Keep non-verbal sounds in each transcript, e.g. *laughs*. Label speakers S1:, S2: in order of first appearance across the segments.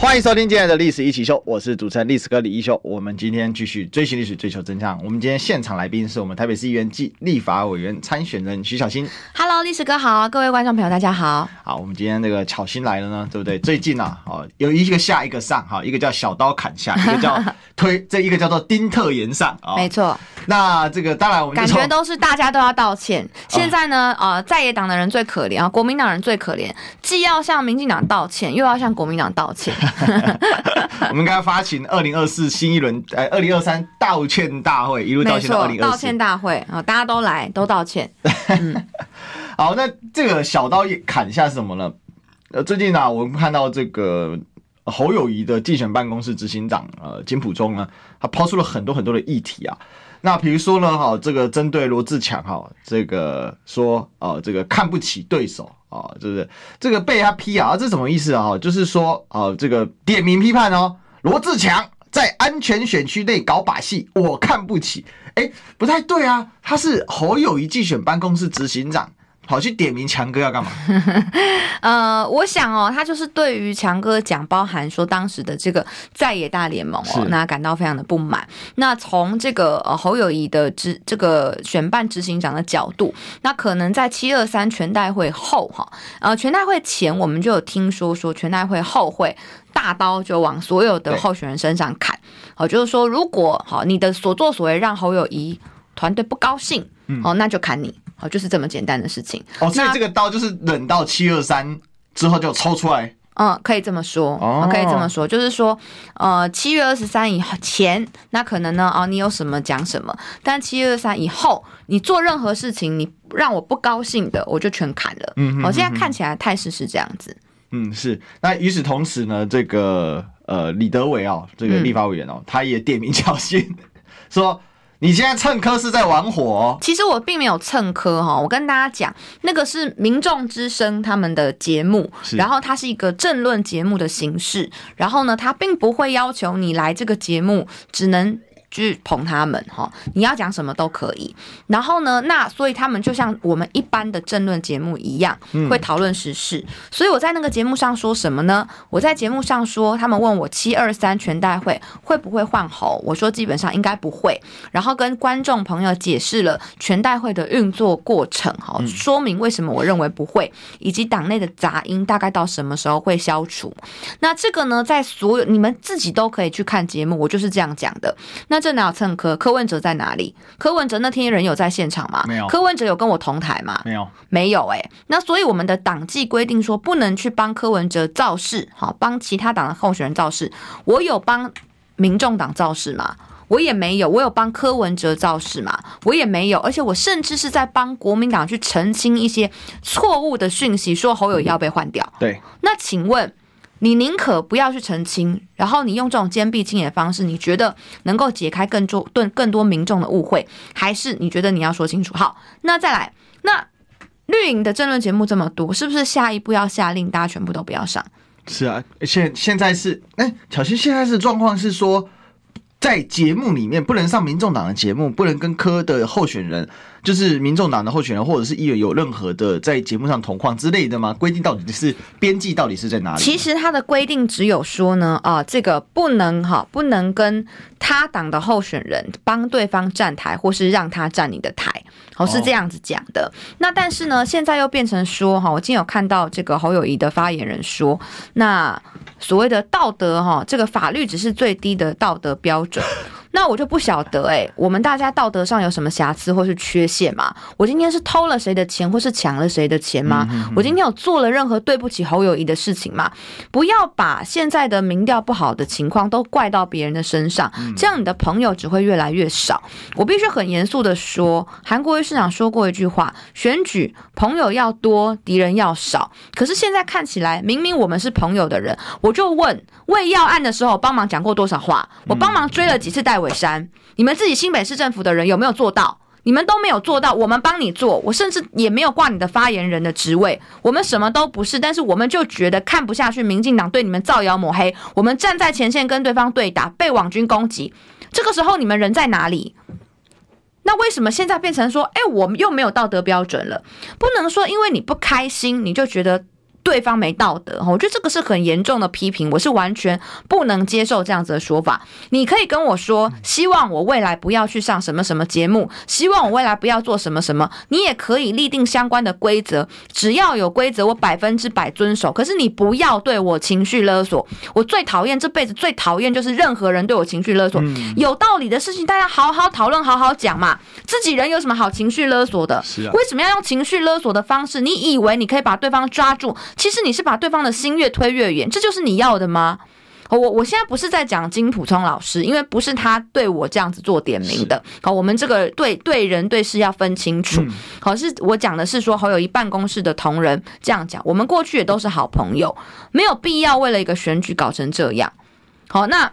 S1: 欢迎收听今天的历史一起秀，我是主持人历史哥李一修。我们今天继续追寻历史，追求真相。我们今天现场来宾是我们台北市议员暨立法委员参选人徐小新。
S2: Hello，历史哥好，各位观众朋友大家好。
S1: 好，我们今天这个巧新来了呢，对不对？最近啊，哦，有一个下一个上，哈，一个叫小刀砍下，一个叫 *laughs* 推，这一个叫做丁特延上啊。
S2: 没错。
S1: 那这个当然，我们
S2: 感觉都是大家都要道歉。现在呢，呃，在野党的人最可怜啊，国民党人最可怜，既要向民进党道歉，又要向国民党道歉。*laughs*
S1: 我们应该发起二零二四新一轮，呃，二零二三道歉大会，一路道歉到二零二四。
S2: 道歉大会啊，大家都来，都道歉。嗯、*laughs*
S1: 好，那这个小刀砍下是什么呢？呃，最近呢、啊，我们看到这个侯友谊的竞选办公室执行长呃金普中呢，他抛出了很多很多的议题啊。那比如说呢，哈，这个针对罗志强哈，这个说哦，这个看不起对手。啊、就，是这个被他批啊？这什么意思啊？就是说，啊，这个点名批判哦，罗志强在安全选区内搞把戏，我看不起。哎，不太对啊，他是侯友谊竞选办公室执行长。跑去点名强哥要干嘛？*laughs*
S2: 呃，我想哦，他就是对于强哥讲，包含说当时的这个在野大联盟哦，那感到非常的不满。那从这个呃侯友谊的执这个选办执行长的角度，那可能在七二三全代会后哈，呃全代会前我们就有听说说全代会后会大刀就往所有的候选人身上砍，哦，就是说如果好你的所作所为让侯友谊团队不高兴，哦，那就砍你。哦，就是这么简单的事情。
S1: 哦，所以这个刀就是冷到七二三之后就抽出来。
S2: 嗯，可以这么说。哦，可以这么说，就是说，呃，七月二十三以前，那可能呢，哦，你有什么讲什么。但七月二十三以后，你做任何事情，你让我不高兴的，我就全砍了。嗯哼嗯哼。哦，现在看起来态势是这样子。
S1: 嗯，是。那与此同时呢，这个呃李德伟哦，这个立法委员哦，嗯、他也点名 *laughs* 挑衅说。你现在蹭科是在玩火哦？
S2: 其实我并没有蹭科哈，我跟大家讲，那个是民众之声他们的节目，然后它是一个政论节目的形式，然后呢，它并不会要求你来这个节目，只能。去捧他们哈，你要讲什么都可以。然后呢，那所以他们就像我们一般的政论节目一样，会讨论时事。所以我在那个节目上说什么呢？我在节目上说，他们问我七二三全代会会不会换猴，我说基本上应该不会。然后跟观众朋友解释了全代会的运作过程，哈，说明为什么我认为不会，以及党内的杂音大概到什么时候会消除。那这个呢，在所有你们自己都可以去看节目，我就是这样讲的。那。这哪有蹭柯？柯文哲在哪里？柯文哲那天人有在现场吗？
S1: 没有。
S2: 柯文哲有跟我同台吗？
S1: 没有，
S2: 没有。哎，那所以我们的党纪规定说不能去帮柯文哲造势，好，帮其他党的候选人造势。我有帮民众党造势吗？我也没有。我有帮柯文哲造势吗？我也没有。而且我甚至是在帮国民党去澄清一些错误的讯息，说侯友宜要被换掉。
S1: 对。
S2: 那请问？你宁可不要去澄清，然后你用这种坚壁清野的方式，你觉得能够解开更多对更多民众的误会，还是你觉得你要说清楚？好，那再来，那绿营的政论节目这么多，是不是下一步要下令大家全部都不要上？
S1: 是啊，现现在是哎，巧芯现在是状况是说，在节目里面不能上民众党的节目，不能跟柯的候选人。就是民众党的候选人或者是议员有任何的在节目上同框之类的吗？规定到底是边际到底是在哪里？
S2: 其实他的规定只有说呢，啊，这个不能哈，不能跟他党的候选人帮对方站台，或是让他站你的台，哦，是这样子讲的。那但是呢，现在又变成说哈，我今天有看到这个侯友宜的发言人说，那所谓的道德哈，这个法律只是最低的道德标准。那我就不晓得哎、欸，我们大家道德上有什么瑕疵或是缺陷吗？我今天是偷了谁的钱，或是抢了谁的钱吗？我今天有做了任何对不起侯友谊的事情吗？不要把现在的民调不好的情况都怪到别人的身上，这样你的朋友只会越来越少。我必须很严肃的说，韩国瑜市长说过一句话：选举朋友要多，敌人要少。可是现在看起来，明明我们是朋友的人，我就问，为要案的时候帮忙讲过多少话？我帮忙追了几次戴伟山，你们自己新北市政府的人有没有做到？你们都没有做到，我们帮你做，我甚至也没有挂你的发言人的职位，我们什么都不是，但是我们就觉得看不下去，民进党对你们造谣抹黑，我们站在前线跟对方对打，被网军攻击，这个时候你们人在哪里？那为什么现在变成说，哎，我们又没有道德标准了？不能说因为你不开心，你就觉得。对方没道德，我觉得这个是很严重的批评，我是完全不能接受这样子的说法。你可以跟我说，希望我未来不要去上什么什么节目，希望我未来不要做什么什么，你也可以立定相关的规则，只要有规则，我百分之百遵守。可是你不要对我情绪勒索，我最讨厌，这辈子最讨厌就是任何人对我情绪勒索。有道理的事情，大家好好讨论，好好讲嘛。自己人有什么好情绪勒索的？为什么要用情绪勒索的方式？你以为你可以把对方抓住？其实你是把对方的心越推越远，这就是你要的吗？我我现在不是在讲金普聪老师，因为不是他对我这样子做点名的。好，我们这个对对人对事要分清楚。好，是我讲的是说侯友谊办公室的同仁这样讲，我们过去也都是好朋友，没有必要为了一个选举搞成这样。好，那。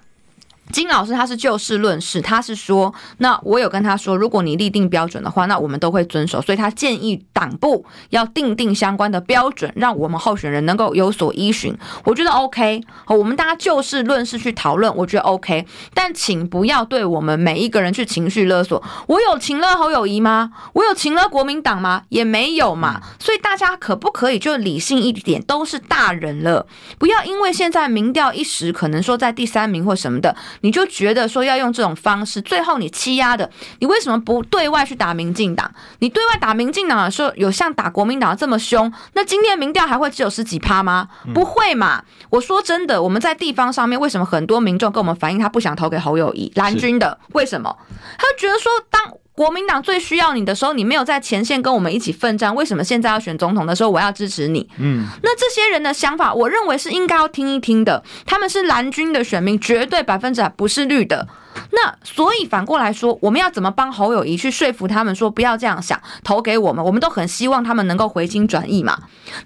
S2: 金老师他是就事论事，他是说，那我有跟他说，如果你立定标准的话，那我们都会遵守。所以他建议党部要定定相关的标准，让我们候选人能够有所依循。我觉得 OK，好，我们大家就事论事去讨论，我觉得 OK。但请不要对我们每一个人去情绪勒索。我有情勒侯友谊吗？我有情勒国民党吗？也没有嘛。所以大家可不可以就理性一点？都是大人了，不要因为现在民调一时可能说在第三名或什么的。你就觉得说要用这种方式，最后你欺压的，你为什么不对外去打民进党？你对外打民进党的时候，有像打国民党这么凶？那今天民调还会只有十几趴吗？不会嘛！我说真的，我们在地方上面，为什么很多民众跟我们反映他不想投给侯友谊蓝军的？为什么？他觉得说当。国民党最需要你的时候，你没有在前线跟我们一起奋战，为什么现在要选总统的时候，我要支持你？嗯，那这些人的想法，我认为是应该要听一听的。他们是蓝军的选民，绝对百分之百不是绿的。那所以反过来说，我们要怎么帮侯友谊去说服他们说不要这样想，投给我们？我们都很希望他们能够回心转意嘛。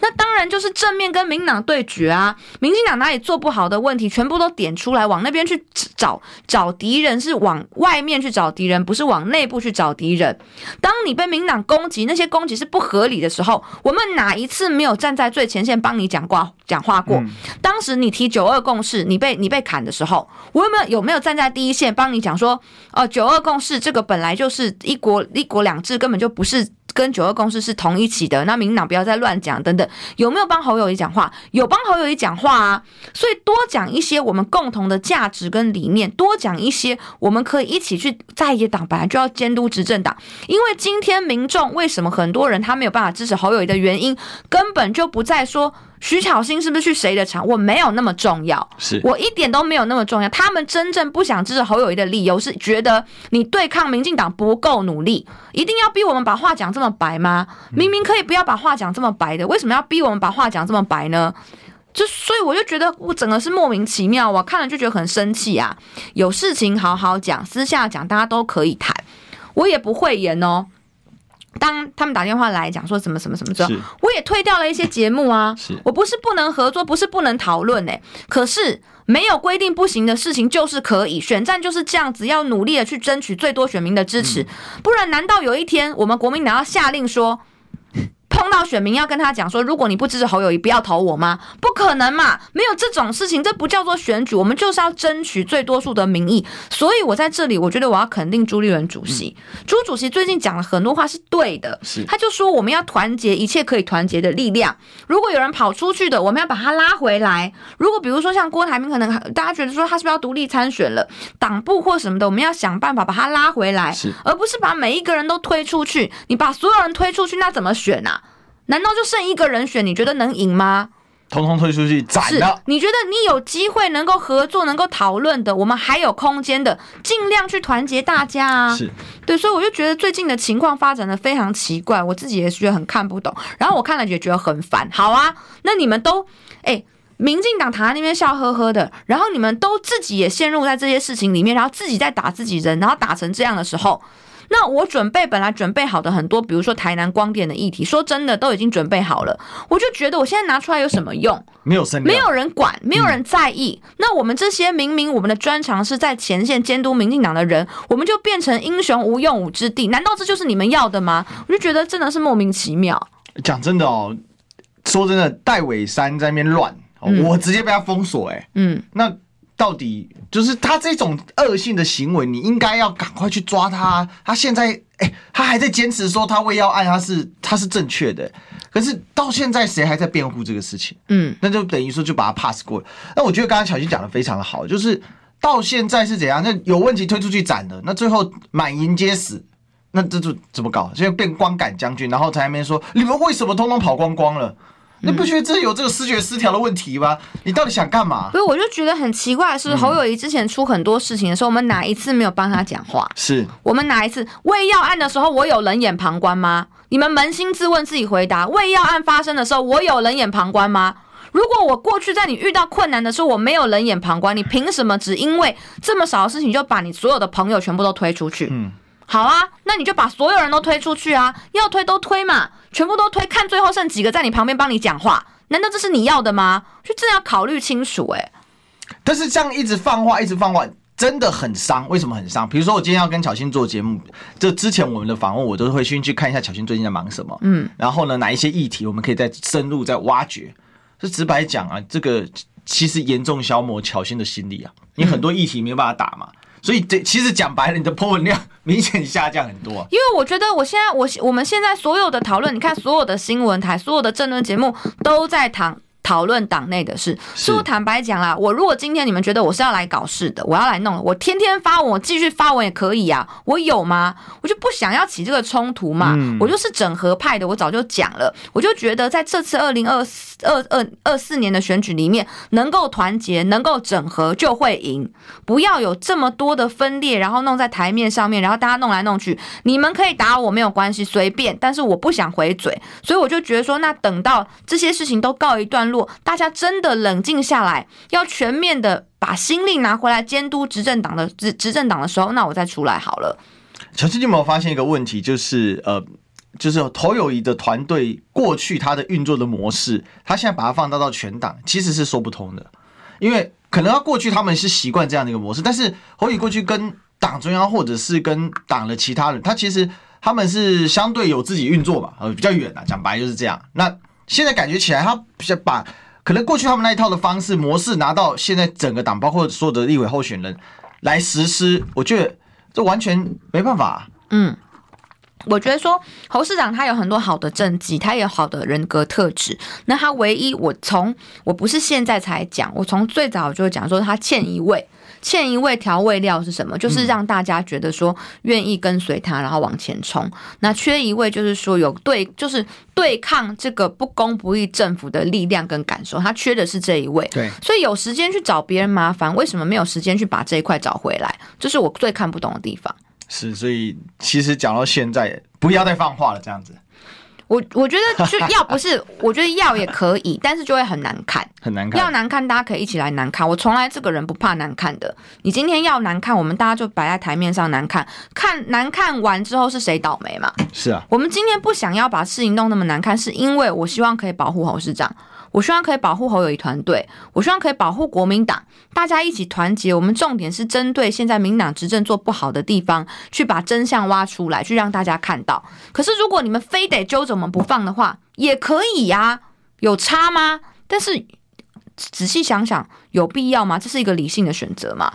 S2: 那当然就是正面跟民党对决啊，民进党哪里做不好的问题，全部都点出来，往那边去找找敌人，是往外面去找敌人，不是往内部去找敌人。当你被民党攻击，那些攻击是不合理的时候，我们哪一次没有站在最前线帮你讲话讲话过？当时你提九二共识，你被你被砍的时候，我有没有有没有站在第一线？帮你讲说，哦，九二共识这个本来就是一国一国两制，根本就不是跟九二共识是同一起的。那民党不要再乱讲，等等，有没有帮侯友宜讲话？有帮侯友宜讲话啊。所以多讲一些我们共同的价值跟理念，多讲一些我们可以一起去在野党本来就要监督执政党。因为今天民众为什么很多人他没有办法支持侯友宜的原因，根本就不在说。徐巧芯是不是去谁的场？我没有那么重要，
S1: 是
S2: 我一点都没有那么重要。他们真正不想支持侯友谊的理由是觉得你对抗民进党不够努力，一定要逼我们把话讲这么白吗？明明可以不要把话讲这么白的，为什么要逼我们把话讲这么白呢？就所以我就觉得我整个是莫名其妙，我看了就觉得很生气啊！有事情好好讲，私下讲大家都可以谈，我也不讳言哦。当他们打电话来讲说什么什么什么之后，我也退掉了一些节目啊。*laughs* 我不是不能合作，不是不能讨论哎。可是没有规定不行的事情就是可以，选战就是这样子，要努力的去争取最多选民的支持，不然难道有一天我们国民党要下令说？碰到选民要跟他讲说，如果你不支持侯友谊，不要投我吗？不可能嘛，没有这种事情，这不叫做选举，我们就是要争取最多数的民意。所以我在这里，我觉得我要肯定朱立伦主席。嗯、朱主席最近讲了很多话是对的，是他就说我们要团结一切可以团结的力量。如果有人跑出去的，我们要把他拉回来。如果比如说像郭台铭，可能大家觉得说他是不是要独立参选了，党部或什么的，我们要想办法把他拉回来，是而不是把每一个人都推出去。你把所有人推出去，那怎么选啊？难道就剩一个人选？你觉得能赢吗？
S1: 通通退出去斩了。
S2: 你觉得你有机会能够合作、能够讨论的，我们还有空间的，尽量去团结大家啊！是对，所以我就觉得最近的情况发展的非常奇怪，我自己也是觉得很看不懂。然后我看了也觉得很烦。好啊，那你们都哎，民进党躺在那边笑呵呵的，然后你们都自己也陷入在这些事情里面，然后自己在打自己人，然后打成这样的时候。那我准备本来准备好的很多，比如说台南光电的议题，说真的都已经准备好了，我就觉得我现在拿出来有什么用？
S1: 没有声，
S2: 没有人管，没有人在意。嗯、那我们这些明明我们的专长是在前线监督民进党的人，我们就变成英雄无用武之地？难道这就是你们要的吗？我就觉得真的是莫名其妙。
S1: 讲真的哦，说真的，戴伟山在那边乱。嗯、我直接被他封锁，哎，嗯，那到底就是他这种恶性的行为，你应该要赶快去抓他。他现在，哎、欸，他还在坚持说他喂药案他是他是正确的，可是到现在谁还在辩护这个事情？嗯，那就等于说就把他 pass 过了。那我觉得刚刚小新讲的非常的好，就是到现在是怎样？那有问题推出去斩了，那最后满营皆死，那这就怎么搞？现在变光杆将军，然后才那边说你们为什么通通跑光光了？你不觉得这有这个视觉失调的问题吗？你到底想干嘛？
S2: 所以我就觉得很奇怪的是，侯友谊之前出很多事情的时候，我们哪一次没有帮他讲话？
S1: 是
S2: 我们哪一次喂药案的时候，我有冷眼旁观吗？你们扪心自问，自己回答：喂药案发生的时候，我有冷眼旁观吗？如果我过去在你遇到困难的时候，我没有冷眼旁观，你凭什么只因为这么少的事情就把你所有的朋友全部都推出去？嗯。好啊，那你就把所有人都推出去啊！要推都推嘛，全部都推，看最后剩几个在你旁边帮你讲话。难道这是你要的吗？就真的要考虑清楚哎、欸。
S1: 但是这样一直放话，一直放话，真的很伤。为什么很伤？比如说我今天要跟巧欣做节目，这之前我们的访问，我都会先去看一下巧欣最近在忙什么。嗯，然后呢，哪一些议题我们可以再深入再挖掘？就直白讲啊，这个其实严重消磨巧欣的心理啊。你很多议题没有办法打嘛。嗯所以这其实讲白了，你的破文量明显下降很多。
S2: 因为我觉得我现在我我们现在所有的讨论，你看所有的新闻台、所有的政论节目都在谈。讨论党内的事，所以我坦白讲啦，我如果今天你们觉得我是要来搞事的，我要来弄，我天天发文，我继续发文也可以啊，我有吗？我就不想要起这个冲突嘛，嗯、我就是整合派的，我早就讲了，我就觉得在这次二零二四二二二四年的选举里面，能够团结，能够整合就会赢，不要有这么多的分裂，然后弄在台面上面，然后大家弄来弄去，你们可以打我没有关系，随便，但是我不想回嘴，所以我就觉得说，那等到这些事情都告一段落。大家真的冷静下来，要全面的把心力拿回来监督执政党的执执政党的时候，那我再出来好了。
S1: 巧芯，你有没有发现一个问题？就是呃，就是侯友谊的团队过去他的运作的模式，他现在把它放大到全党，其实是说不通的。因为可能他过去他们是习惯这样的一个模式，但是侯友宜过去跟党中央或者是跟党的其他人，他其实他们是相对有自己运作嘛，呃，比较远啊，讲白就是这样。那现在感觉起来，他把。可能过去他们那一套的方式模式拿到现在整个党，包括所有的立委候选人来实施，我觉得这完全没办法。
S2: 嗯，我觉得说侯市长他有很多好的政绩，他有好的人格特质。那他唯一，我从我不是现在才讲，我从最早就讲说他欠一位。欠一味调味料是什么？就是让大家觉得说愿意跟随他，然后往前冲。那缺一位就是说有对，就是对抗这个不公不义政府的力量跟感受。他缺的是这一位。
S1: 对，
S2: 所以有时间去找别人麻烦，为什么没有时间去把这一块找回来？这是我最看不懂的地方。
S1: 是，所以其实讲到现在，不要再放话了，这样子。
S2: 我我觉得就要不是，我觉得要也可以，但是就会很难看，*laughs*
S1: 很难看。
S2: 要难看，大家可以一起来难看。我从来这个人不怕难看的。你今天要难看，我们大家就摆在台面上难看。看难看完之后是谁倒霉嘛？
S1: 是啊。
S2: 我们今天不想要把事情弄那么难看，是因为我希望可以保护侯市长。我希望可以保护侯友谊团队，我希望可以保护国民党，大家一起团结。我们重点是针对现在民党执政做不好的地方，去把真相挖出来，去让大家看到。可是如果你们非得揪着我们不放的话，也可以呀、啊，有差吗？但是仔细想想，有必要吗？这是一个理性的选择吗？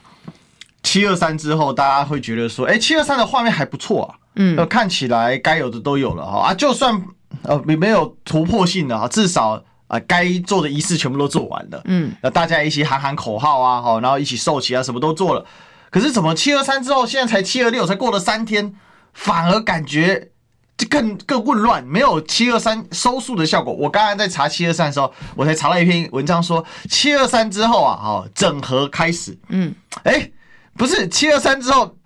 S1: 七二三之后，大家会觉得说，哎，七二三的画面还不错啊，嗯，看起来该有的都有了哈啊，就算呃没没有突破性的哈，至少。啊，该做的仪式全部都做完了，嗯，那大家一起喊喊口号啊，好，然后一起受旗啊，什么都做了。可是怎么七二三之后，现在才七二六，才过了三天，反而感觉就更更混乱，没有七二三收束的效果。我刚刚在查七二三的时候，我才查了一篇文章说，七二三之后啊，哦，整合开始，嗯，哎，不是七二三之后，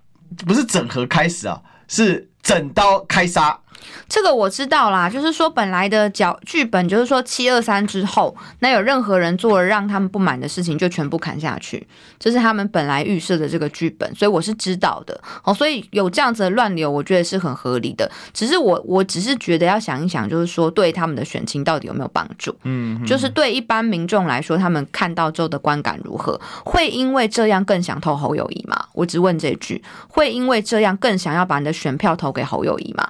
S1: 不是整合开始啊，是整刀开杀。
S2: 这个我知道啦，就是说本来的脚剧本就是说七二三之后，那有任何人做了让他们不满的事情，就全部砍下去，这是他们本来预设的这个剧本，所以我是知道的哦，所以有这样子的乱流，我觉得是很合理的。只是我我只是觉得要想一想，就是说对他们的选情到底有没有帮助？嗯，就是对一般民众来说，他们看到之后的观感如何？会因为这样更想投侯友谊吗？我只问这句，会因为这样更想要把你的选票投给侯友谊吗？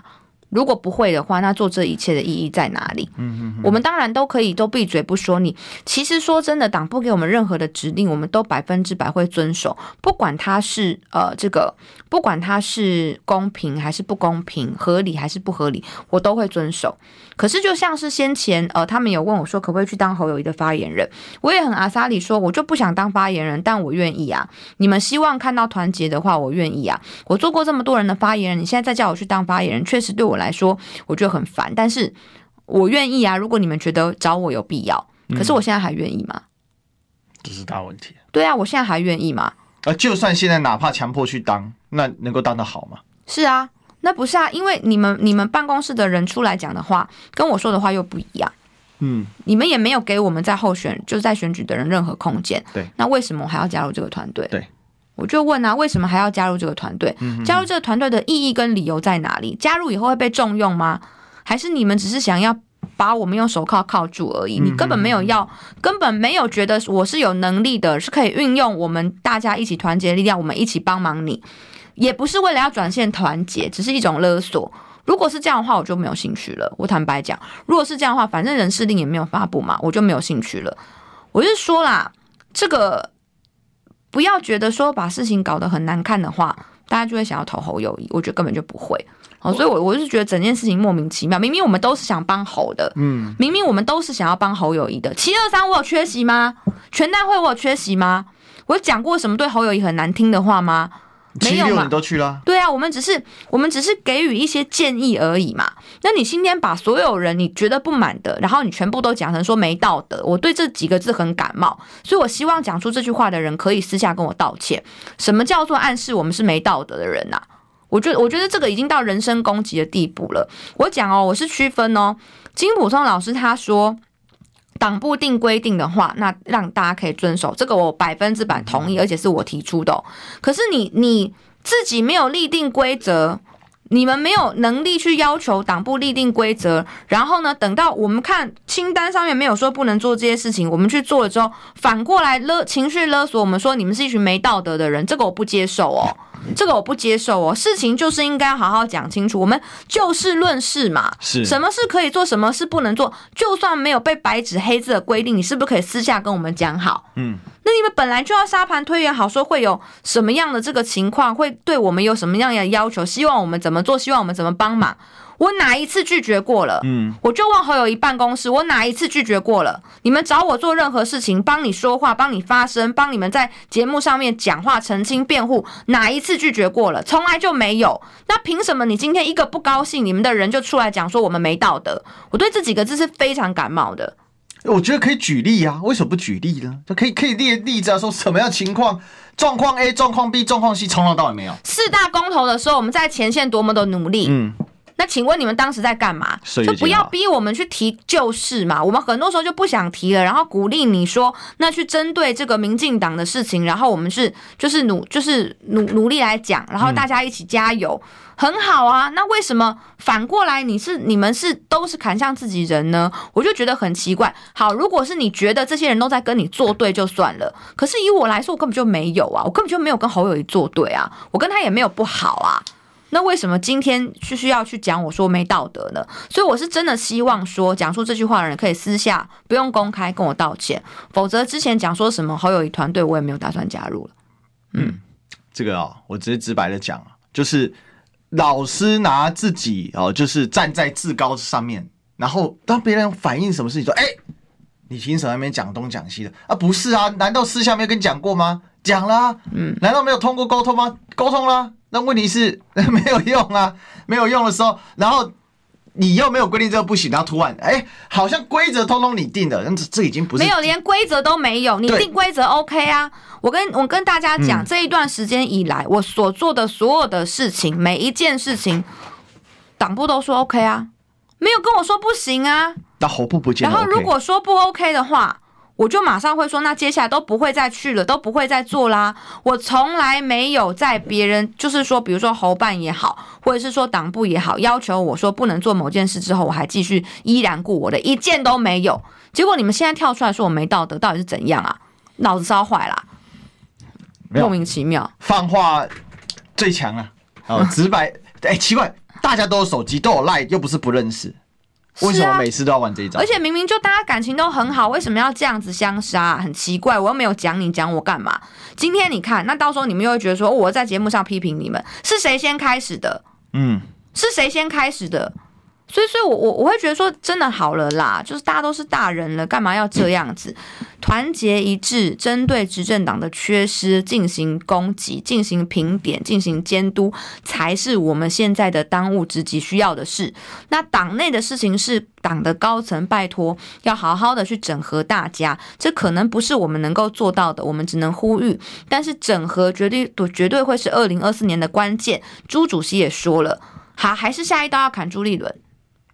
S2: 如果不会的话，那做这一切的意义在哪里？嗯嗯，我们当然都可以都闭嘴不说你。其实说真的，党不给我们任何的指令，我们都百分之百会遵守，不管他是呃这个，不管他是公平还是不公平，合理还是不合理，我都会遵守。可是就像是先前呃，他们有问我说可不可以去当侯友谊的发言人，我也很阿萨里说，我就不想当发言人，但我愿意啊。你们希望看到团结的话，我愿意啊。我做过这么多人的发言人，你现在再叫我去当发言人，确实对我来说，我觉得很烦，但是我愿意啊。如果你们觉得找我有必要，可是我现在还愿意吗？
S1: 这是大问题。
S2: 对啊，我现在还愿意吗？
S1: 呃，就算现在哪怕强迫去当，那能够当得好吗？
S2: 是啊，那不是啊，因为你们你们办公室的人出来讲的话，跟我说的话又不一样。嗯，你们也没有给我们在候选就在选举的人任何空间。
S1: 对，
S2: 那为什么我还要加入这个团队？
S1: 对。
S2: 我就问啊，为什么还要加入这个团队？加入这个团队的意义跟理由在哪里？加入以后会被重用吗？还是你们只是想要把我们用手铐铐住而已？你根本没有要，根本没有觉得我是有能力的，是可以运用我们大家一起团结力量，我们一起帮忙你，也不是为了要转现团结，只是一种勒索。如果是这样的话，我就没有兴趣了。我坦白讲，如果是这样的话，反正人事令也没有发布嘛，我就没有兴趣了。我就说啦，这个。不要觉得说把事情搞得很难看的话，大家就会想要投侯友谊。我觉得根本就不会。哦，所以，我我是觉得整件事情莫名其妙。明明我们都是想帮侯的，嗯，明明我们都是想要帮侯友谊的。七二三我有缺席吗？全代会我有缺席吗？我有讲过什么对侯友谊很难听的话吗？没有嘛，
S1: 都去了。
S2: 对啊，我们只是我们只是给予一些建议而已嘛。那你今天把所有人你觉得不满的，然后你全部都讲成说没道德，我对这几个字很感冒，所以我希望讲出这句话的人可以私下跟我道歉。什么叫做暗示我们是没道德的人呐？我觉得我觉得这个已经到人身攻击的地步了。我讲哦，我是区分哦。金普松老师他说。党部定规定的话，那让大家可以遵守，这个我百分之百同意，而且是我提出的哦。可是你你自己没有立定规则，你们没有能力去要求党部立定规则，然后呢，等到我们看清单上面没有说不能做这些事情，我们去做了之后，反过来勒情绪勒索我们说你们是一群没道德的人，这个我不接受哦。这个我不接受哦，事情就是应该好好讲清楚，我们就事论事嘛。
S1: 是，
S2: 什么事可以做，什么事不能做，就算没有被白纸黑字的规定，你是不是可以私下跟我们讲好？嗯，那你们本来就要沙盘推演好，说会有什么样的这个情况，会对我们有什么样的要求，希望我们怎么做，希望我们怎么帮忙。我哪一次拒绝过了？嗯，我就问侯友谊办公室，我哪一次拒绝过了？你们找我做任何事情，帮你说话，帮你发声，帮你们在节目上面讲话、澄清、辩护，哪一次拒绝过了？从来就没有。那凭什么你今天一个不高兴，你们的人就出来讲说我们没道德？我对这几个字是非常感冒的。
S1: 我觉得可以举例啊，为什么不举例呢？就可以可以列例子啊，说什么样情况？状况 A、状况 B、状况 C，从头到尾没有。
S2: 四大公投的时候，我们在前线多么的努力。嗯。那请问你们当时在干嘛？就不要逼我们去提旧事嘛。我们很多时候就不想提了，然后鼓励你说，那去针对这个民进党的事情，然后我们是就是努就是努努力来讲，然后大家一起加油，嗯、很好啊。那为什么反过来你是你们是都是砍向自己人呢？我就觉得很奇怪。好，如果是你觉得这些人都在跟你作对就算了，可是以我来说，我根本就没有啊，我根本就没有跟侯友谊作对啊，我跟他也没有不好啊。那为什么今天是需要去讲我说没道德呢？所以我是真的希望说，讲出这句话的人可以私下不用公开跟我道歉，否则之前讲说什么好友宜团队，我也没有打算加入了。
S1: 嗯，这个啊、哦，我直接直白的讲，就是老师拿自己哦，就是站在至高上面，然后当别人反映什么事情，说，哎，你凭什么没讲东讲西的啊？不是啊，难道私下没有跟你讲过吗？讲啦，嗯，难道没有通过沟通吗？沟通啦。那问题是 *laughs* 没有用啊，没有用的时候，然后你又没有规定这个不行，然后突然哎，好像规则通通你定的，这这已经不是
S2: 没有，连规则都没有，你定规则 OK 啊？我跟我跟大家讲，嗯、这一段时间以来，我所做的所有的事情，每一件事情，党部都说 OK 啊，没有跟我说不行啊。
S1: 那侯部不见 OK。
S2: 然后如果说不 OK 的话，我就马上会说，那接下来都不会再去了，都不会再做啦。我从来没有在别人，就是说，比如说侯办也好，或者是说党部也好，要求我说不能做某件事之后，我还继续依然顾我的，一件都没有。结果你们现在跳出来说我没道德，到底是怎样啊？脑子烧坏了，莫名其妙。
S1: 放话最强啊！哦，直白。*laughs* 哎、欸，奇怪，大家都有手机，都有 Line，又不是不认识。*laughs* 为什么每次都要玩这一招？
S2: 而且明明就大家感情都很好，为什么要这样子相杀？很奇怪，我又没有讲你，讲我干嘛？今天你看，那到时候你们又会觉得说，我在节目上批评你们，是谁先开始的？嗯，是谁先开始的？所以，所以我我我会觉得说，真的好了啦，就是大家都是大人了，干嘛要这样子？团结一致，针对执政党的缺失进行攻击、进行评点、进行监督，才是我们现在的当务之急需要的事。那党内的事情是党的高层拜托要好好的去整合大家，这可能不是我们能够做到的，我们只能呼吁。但是整合绝对绝对会是二零二四年的关键。朱主席也说了，好，还是下一刀要砍朱立伦。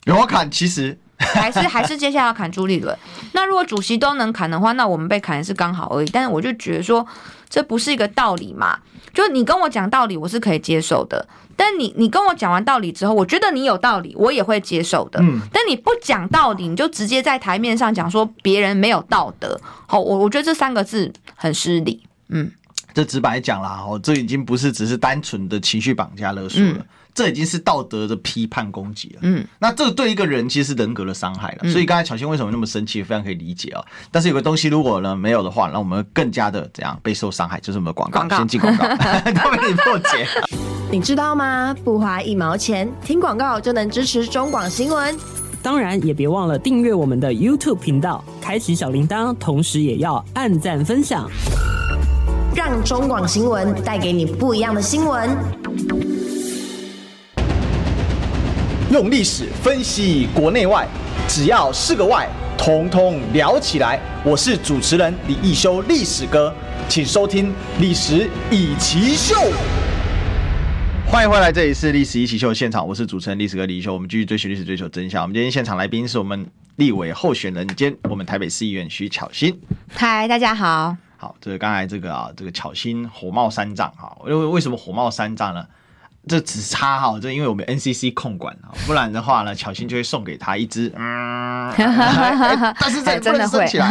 S1: 有要砍，其实
S2: 还是还是接下来要砍朱立伦。*laughs* 那如果主席都能砍的话，那我们被砍是刚好而已。但是我就觉得说，这不是一个道理嘛。就你跟我讲道理，我是可以接受的。但你你跟我讲完道理之后，我觉得你有道理，我也会接受的。嗯。但你不讲道理，你就直接在台面上讲说别人没有道德。好，我我觉得这三个字很失礼。嗯。
S1: 这直白讲啦，哦，这已经不是只是单纯的情绪绑架勒索了。嗯这已经是道德的批判攻击了。嗯，那这个对一个人其实是人格的伤害了。嗯、所以刚才巧芯为什么那么生气，非常可以理解啊。但是有个东西如果呢没有的话，那我们更加的怎样备受伤害，就是我们的广告。广告先进广告，都被你破解。
S3: 你知道吗？不花一毛钱，听广告就能支持中广新闻。
S4: 当然也别忘了订阅我们的 YouTube 频道，开启小铃铛，同时也要按赞分享，
S3: 让中广新闻带给你不一样的新闻。
S1: 用历史分析国内外，只要是个“外”，统统聊起来。我是主持人李易修，历史哥，请收听《历史易起秀》。欢迎回来，这里是《历史一奇秀》现场，我是主持人历史哥李易修。我们继续追寻历史，追求真相。我们今天现场来宾是我们立委候选人兼我们台北市议员徐巧芯。
S2: 嗨，大家好。
S1: 好，这个刚才这个啊，这个巧芯火冒三丈哈。因为为什么火冒三丈呢？这只差哈，这因为我们 NCC 控管，不然的话呢，巧心就会送给他一只，嗯，*laughs* 但是这不能升起来。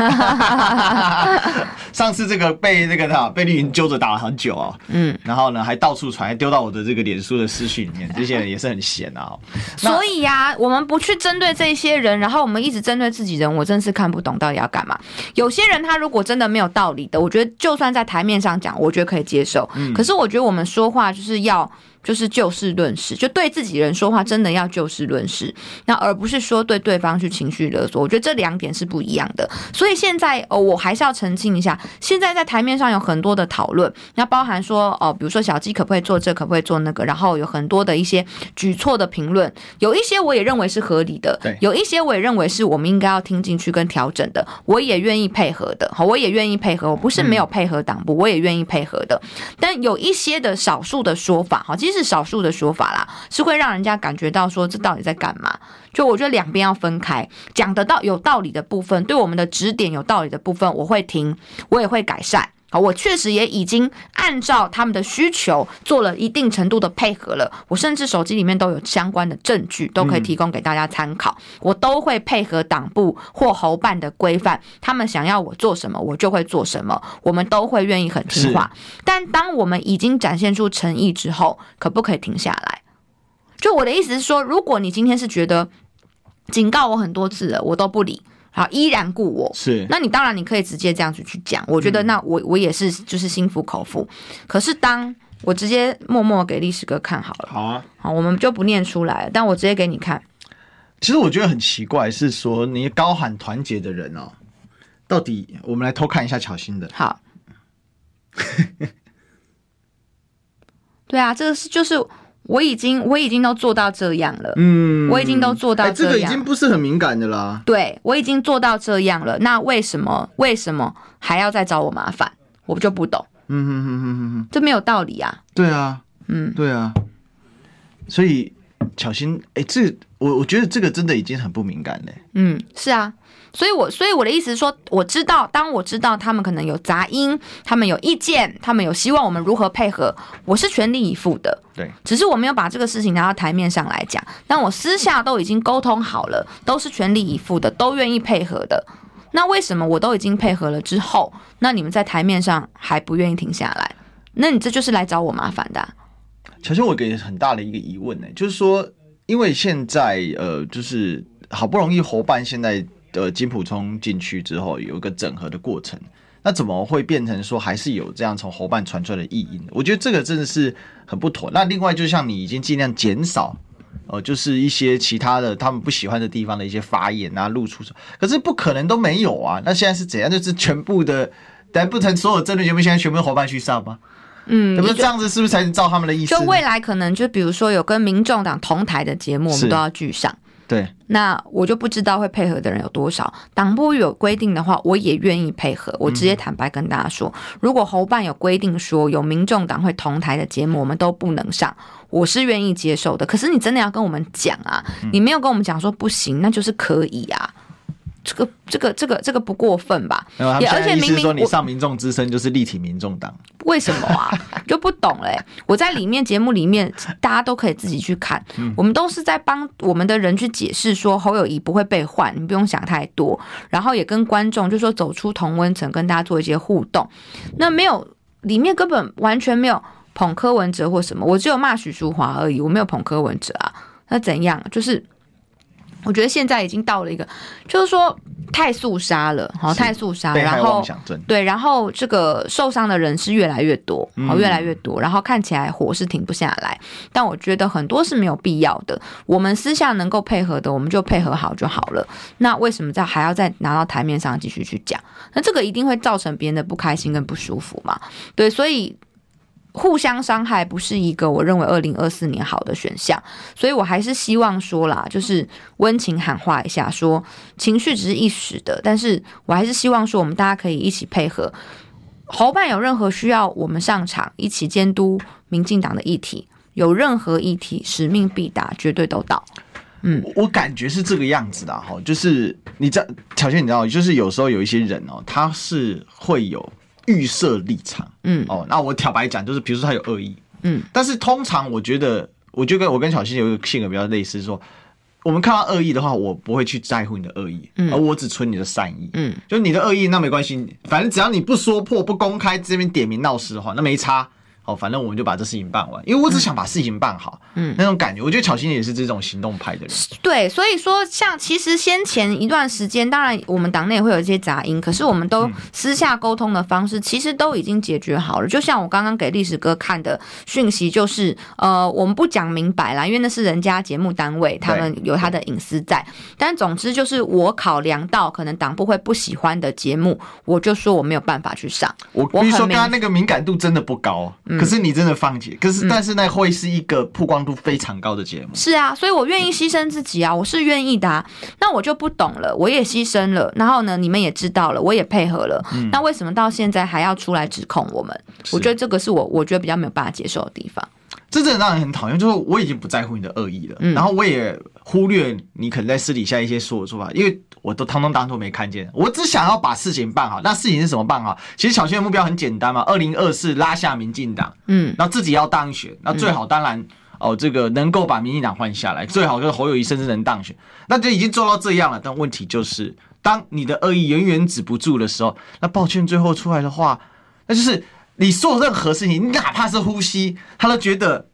S1: *laughs* 上次这个被那个他被绿营揪着打了很久哦，嗯，然后呢还到处传，还丢到我的这个脸书的私讯里面，这些人也是很闲啊。
S2: 所以呀、啊，我们不去针对这些人，然后我们一直针对自己人，我真是看不懂到底要干嘛。有些人他如果真的没有道理的，我觉得就算在台面上讲，我觉得可以接受。嗯可是我觉得我们说话就是要。就是就事论事，就对自己人说话，真的要就事论事，那而不是说对对方去情绪勒索。我觉得这两点是不一样的。所以现在哦，我还是要澄清一下，现在在台面上有很多的讨论，那包含说哦，比如说小鸡可不可以做这，可不可以做那个，然后有很多的一些举措的评论，有一些我也认为是合理的，对，有一些我也认为是我们应该要听进去跟调整的，我也愿意配合的。好，我也愿意配合，我不是没有配合党部，嗯、我也愿意配合的。但有一些的少数的说法，哈，其实。是少数的说法啦，是会让人家感觉到说，这到底在干嘛？就我觉得两边要分开，讲得到有道理的部分，对我们的指点有道理的部分，我会听，我也会改善。好，我确实也已经按照他们的需求做了一定程度的配合了。我甚至手机里面都有相关的证据，都可以提供给大家参考。我都会配合党部或侯办的规范，他们想要我做什么，我就会做什么。我们都会愿意很听话。但当我们已经展现出诚意之后，可不可以停下来？就我的意思是说，如果你今天是觉得警告我很多次了，我都不理。好，依然故我是，那你当然你可以直接这样子去讲，我觉得那我我也是就是心服口服。可是当我直接默默给历史哥看好了，好啊，好，我们就不念出来了，但我直接给你看。
S1: 其实我觉得很奇怪，是说你高喊团结的人哦，到底我们来偷看一下巧心的。
S2: 好，*laughs* 对啊，这个是就是。我已经我已经都做到这样了，嗯，我已经都做到这样，
S1: 这个已经不是很敏感的啦。
S2: 对，我已经做到这样了，那为什么为什么还要再找我麻烦？我就不懂。嗯哼哼哼哼哼，这没有道理啊。
S1: 对啊，嗯，对啊。所以巧心，哎、欸，这我我觉得这个真的已经很不敏感了。
S2: 嗯，是啊，所以我所以我的意思是说，我知道，当我知道他们可能有杂音，他们有意见，他们有希望我们如何配合，我是全力以赴的。
S1: 对，
S2: 只是我没有把这个事情拿到台面上来讲，但我私下都已经沟通好了，都是全力以赴的，都愿意配合的。那为什么我都已经配合了之后，那你们在台面上还不愿意停下来？那你这就是来找我麻烦的啊。
S1: 巧芯，我给很大的一个疑问呢，就是说，因为现在呃，就是好不容易伙伴现在的金普冲进去之后，有一个整合的过程，那怎么会变成说还是有这样从侯办传出来的异音？我觉得这个真的是很不妥。那另外，就像你已经尽量减少，呃，就是一些其他的他们不喜欢的地方的一些发言啊、露出，可是不可能都没有啊。那现在是怎样？就是全部的，难不成所有政论节目现在全部侯办去上吗？嗯，那么这样子是不是才能照他们的意思？
S2: 就未来可能就比如说有跟民众党同台的节目，我们都要拒上。
S1: 对，
S2: 那我就不知道会配合的人有多少。党部有规定的话，我也愿意配合。我直接坦白跟大家说，嗯、如果侯办有规定说有民众党会同台的节目，我们都不能上，我是愿意接受的。可是你真的要跟我们讲啊，你没有跟我们讲说不行，那就是可以啊。这个这个这个这个不过分吧？
S1: 也而且明明说你上民众之声就是力挺民众党，
S2: 为什么啊？*laughs* 就不懂嘞。我在里面节目里面，大家都可以自己去看。我们都是在帮我们的人去解释说侯友谊不会被换，你不用想太多。然后也跟观众就说走出同温层，跟大家做一些互动。那没有里面根本完全没有捧柯文哲或什么，我只有骂许淑华而已，我没有捧柯文哲啊。那怎样？就是。我觉得现在已经到了一个，就是说太肃杀了，好太肃杀，然后对，然后这个受伤的人是越来越多，好越来越多，然后看起来火是停不下来，但我觉得很多是没有必要的。我们私下能够配合的，我们就配合好就好了。那为什么再还要再拿到台面上继续去讲？那这个一定会造成别人的不开心跟不舒服嘛？对，所以。互相伤害不是一个我认为二零二四年好的选项，所以我还是希望说啦，就是温情喊话一下说，情绪只是一时的，但是我还是希望说我们大家可以一起配合。侯办有任何需要我们上场一起监督民进党的议题，有任何议题使命必达，绝对都到。嗯，
S1: 我感觉是这个样子的哈，就是你知道，巧芯你知道，就是有时候有一些人哦，他是会有。预设立场，嗯，哦，那我挑白讲，就是比如说他有恶意，嗯，但是通常我觉得，我就跟我跟小新有一个性格比较类似，说我们看到恶意的话，我不会去在乎你的恶意，嗯，而我只存你的善意，嗯，就你的恶意那没关系，反正只要你不说破、不公开这边点名闹事的话，那没差。哦，反正我们就把这事情办完，因为我只想把事情办好，嗯，那种感觉，我觉得巧心也是这种行动派的人。
S2: 对，所以说，像其实先前一段时间，当然我们党内会有一些杂音，可是我们都私下沟通的方式，其实都已经解决好了。就像我刚刚给历史哥看的讯息，就是呃，我们不讲明白啦，因为那是人家节目单位，他们有他的隐私在。但总之就是我考量到可能党部会不喜欢的节目，我就说我没有办法去上。
S1: 我比如说，刚刚那个敏感度真的不高。可是你真的放弃，可是但是那会是一个曝光度非常高的节目。
S2: 是啊，所以我愿意牺牲自己啊，我是愿意的啊。那我就不懂了，我也牺牲了，然后呢，你们也知道了，我也配合了。那为什么到现在还要出来指控我们？我觉得这个是我我觉得比较没有办法接受的地方。
S1: 这真的让人很讨厌，就是我已经不在乎你的恶意了，然后我也忽略你可能在私底下一些说的说法，因为。我都通通当作没看见，我只想要把事情办好。那事情是什么办好？其实小新的目标很简单嘛，二零二四拉下民进党，嗯，然后自己要当选，那最好当然、嗯、哦，这个能够把民进党换下来，最好就是侯友谊甚至能当选，那就已经做到这样了。但问题就是，当你的恶意远远止不住的时候，那抱歉，最后出来的话，那就是你做任何事情，你哪怕是呼吸，他都觉得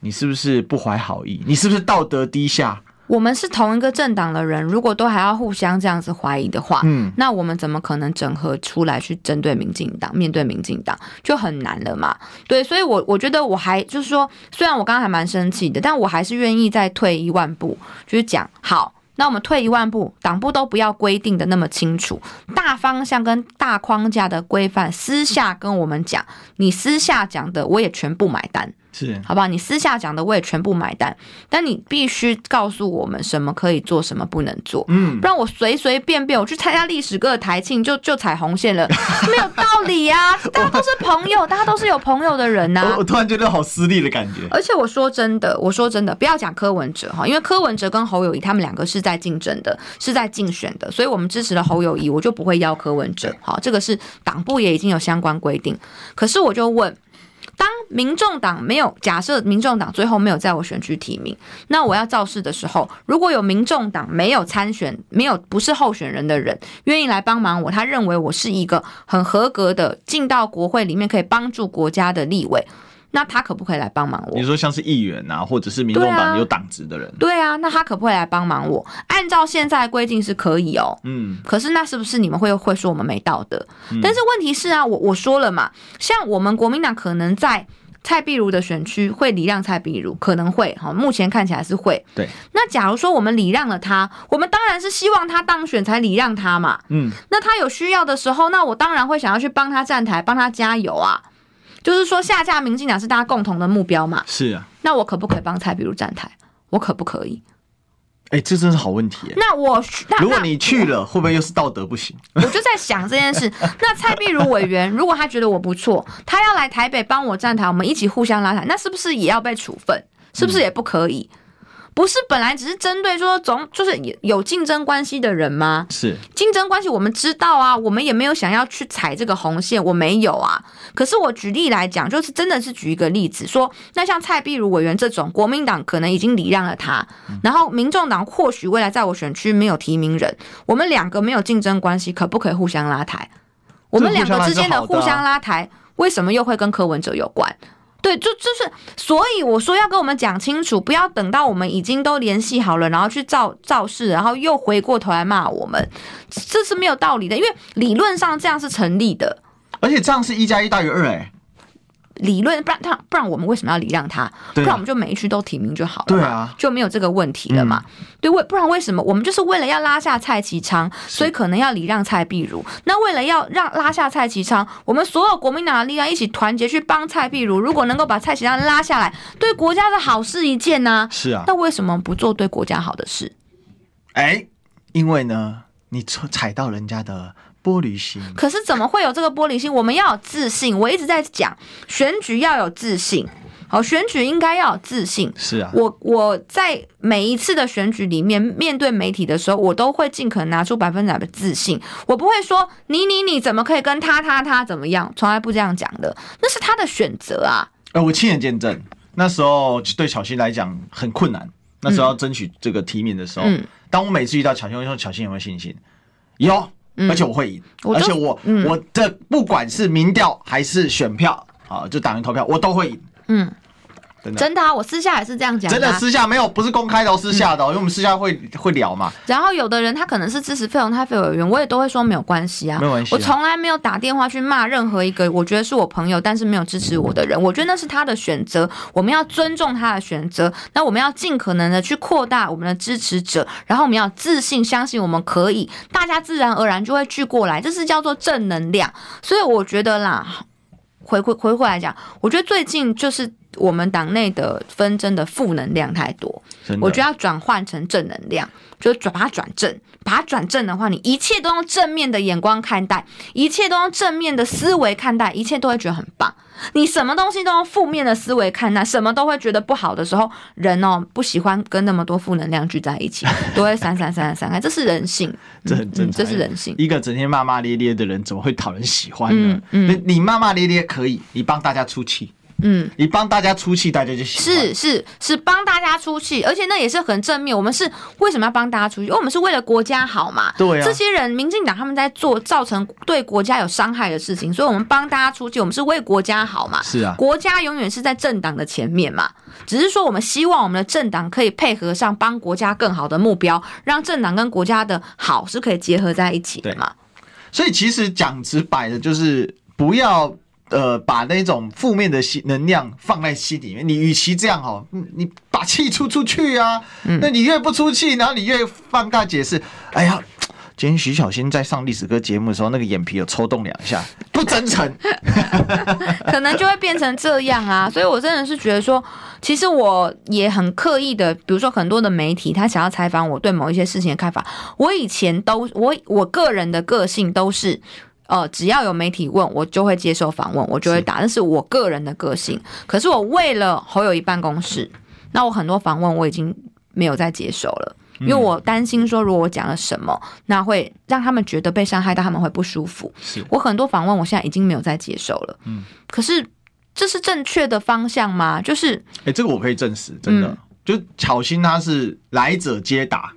S1: 你是不是不怀好意，你是不是道德低下？
S2: 我们是同一个政党的人，如果都还要互相这样子怀疑的话，嗯，那我们怎么可能整合出来去针对民进党？面对民进党就很难了嘛。对，所以我，我我觉得我还就是说，虽然我刚刚还蛮生气的，但我还是愿意再退一万步，就是讲好，那我们退一万步，党部都不要规定的那么清楚，大方向跟大框架的规范，私下跟我们讲，你私下讲的，我也全部买单。
S1: 是，
S2: 好不好？你私下讲的我也全部买单，但你必须告诉我们什么可以做，什么不能做。
S1: 嗯
S2: 不，然我随随便便我去参加历史哥的台庆就就踩红线了，*laughs* 没有道理呀、啊！大家都是朋友，*laughs* 大家都是有朋友的人呐、啊
S1: 我。突然觉得好私利的感觉。
S2: 而且我说真的，我说真的，不要讲柯文哲哈，因为柯文哲跟侯友谊他们两个是在竞争的，是在竞选的，所以我们支持了侯友谊，我就不会邀柯文哲。好，这个是党部也已经有相关规定。可是我就问，当民众党没有假设民众党最后没有在我选区提名，那我要造势的时候，如果有民众党没有参选、没有不是候选人的人愿意来帮忙我，他认为我是一个很合格的进到国会里面可以帮助国家的立委。那他可不可以来帮忙我？
S1: 你说像是议员啊，或者是民众党有党职的人，
S2: 对啊，那他可不可以来帮忙我？按照现在规定是可以哦。
S1: 嗯，
S2: 可是那是不是你们会会说我们没道德？但是问题是啊，我我说了嘛，像我们国民党可能在蔡壁如的选区会礼让蔡壁如，可能会哈，目前看起来是会。
S1: 对，
S2: 那假如说我们礼让了他，我们当然是希望他当选才礼让他嘛。
S1: 嗯，
S2: 那他有需要的时候，那我当然会想要去帮他站台，帮他加油啊。就是说下架民进党是大家共同的目标嘛。
S1: 是啊，
S2: 那我可不可以帮蔡比如站台？我可不可以？
S1: 哎，这真是好问题耶。
S2: 那我那
S1: 如果你去了，会不会又是道德不行？
S2: 我就在想这件事。*laughs* 那蔡壁如委员，如果他觉得我不错，他要来台北帮我站台，我们一起互相拉台，那是不是也要被处分？是不是也不可以？不是本来只是针对说总就是有竞争关系的人吗？
S1: 是，
S2: 竞争关系我们知道啊，我们也没有想要去踩这个红线，我没有啊。可是我举例来讲，就是真的是举一个例子，说那像蔡壁如委员这种，国民党可能已经礼让了他，然后民众党或许未来在我选区没有提名人，我们两个没有竞争关系，可不可以互相拉抬？我们两个之间的互相拉抬，为什么又会跟柯文哲有关？对，就就是，所以我说要跟我们讲清楚，不要等到我们已经都联系好了，然后去造造势，然后又回过头来骂我们，这是没有道理的。因为理论上这样是成立的，
S1: 而且这样是一加一大于二，哎，
S2: 理论不然他不然我们为什么要礼让他？不然我们就每一区都提名就好了嘛，
S1: 对啊
S2: 就没有这个问题了嘛。对，为不然为什么我们就是为了要拉下蔡其昌，所以可能要礼让蔡碧如？那为了要让拉下蔡其昌，我们所有国民党的力量一起团结去帮蔡碧如。如果能够把蔡其昌拉下来，对国家的好事一件呢、
S1: 是啊，
S2: 那为什么不做对国家好的事？
S1: 哎，因为呢，你踩到人家的玻璃心，
S2: 可是怎么会有这个玻璃心？我们要有自信。我一直在讲选举要有自信，好，选举应该要有自信。
S1: 是啊，
S2: 我我在每一次的选举里面，面对媒体的时候，我都会尽可能拿出百分之百的自信。我不会说你你你怎么可以跟他他他怎么样，从来不这样讲的，那是他的选择啊。
S1: 呃，我亲眼见证，那时候对小新来讲很困难。那时候要争取这个提名的时候，
S2: 嗯
S1: 当我每次遇到巧芯，我说小新有没有信心？有，而且我
S2: 会赢，
S1: 而且我、
S2: 嗯。
S1: 我的不管是民调还是选票啊，就党员投票，我都会赢。
S2: 嗯，
S1: 真的
S2: 真的啊，我私下也是这样讲啊、
S1: 真的私下没有，不是公开的、哦，私下的、哦，因为我们私下会会聊嘛。
S2: 然后有的人他可能是支持费用太费委员，我也都会说没有关系啊，
S1: 没有关系啊
S2: 我从来没有打电话去骂任何一个我觉得是我朋友但是没有支持我的人，我觉得那是他的选择，我们要尊重他的选择。那我们要尽可能的去扩大我们的支持者，然后我们要自信相信我们可以，大家自然而然就会聚过来，这是叫做正能量。所以我觉得啦，回回回回来讲，我觉得最近就是我们党内的纷争的负能量太多。我觉得要转换成正能量，就是转把它转正，把它转正的话，你一切都用正面的眼光看待，一切都用正面的思维看待，一切都会觉得很棒。你什么东西都用负面的思维看待，什么都会觉得不好的时候，人哦不喜欢跟那么多负能量聚在一起，*laughs* 都会散散散散散开，这是人性，
S1: 这很正
S2: 嗯，
S1: 常。
S2: 这是人性。
S1: 一个整天骂骂咧咧的人，怎么会讨人喜欢呢？
S2: 嗯嗯
S1: 你你骂骂咧咧可以，你帮大家出气，
S2: 嗯，
S1: 你帮大家出气，大家就喜欢。
S2: 是是是帮大家出气，而且那也是很正面。我们是为什么要帮大家出气？因为我们是为了国家好嘛。
S1: 对啊
S2: 这些人，民进党他们在做造成对国家有伤害的事情，所以我们帮大家出气，我们是为国家好嘛。
S1: 是啊，
S2: 国家永远是在政党的前面嘛，只是说我们希望我们的政党可以配合上帮国家更好的目标，让政党跟国家的好是可以结合在一起的嘛。
S1: 所以其实讲直白的，就是不要呃把那种负面的心能量放在心里面。你与其这样哦，你把气出出去啊，那你越不出气，然后你越放大解释，哎呀。今天徐小新在上历史歌节目的时候，那个眼皮有抽动两下，不真诚，*laughs*
S2: 可能就会变成这样啊。所以我真的是觉得说，其实我也很刻意的，比如说很多的媒体他想要采访我对某一些事情的看法，我以前都我我个人的个性都是。呃，只要有媒体问我，就会接受访问，我就会答。那是我个人的个性。可是我为了侯友谊办公室，那我很多访问我已经没有再接受了，因为我担心说，如果我讲了什么，那会让他们觉得被伤害到，他们会不舒服。是我很多访问，我现在已经没有再接受了。嗯，可是这是正确的方向吗？就是，
S1: 哎、欸，这个我可以证实，真的，嗯、就巧心他是来者皆答。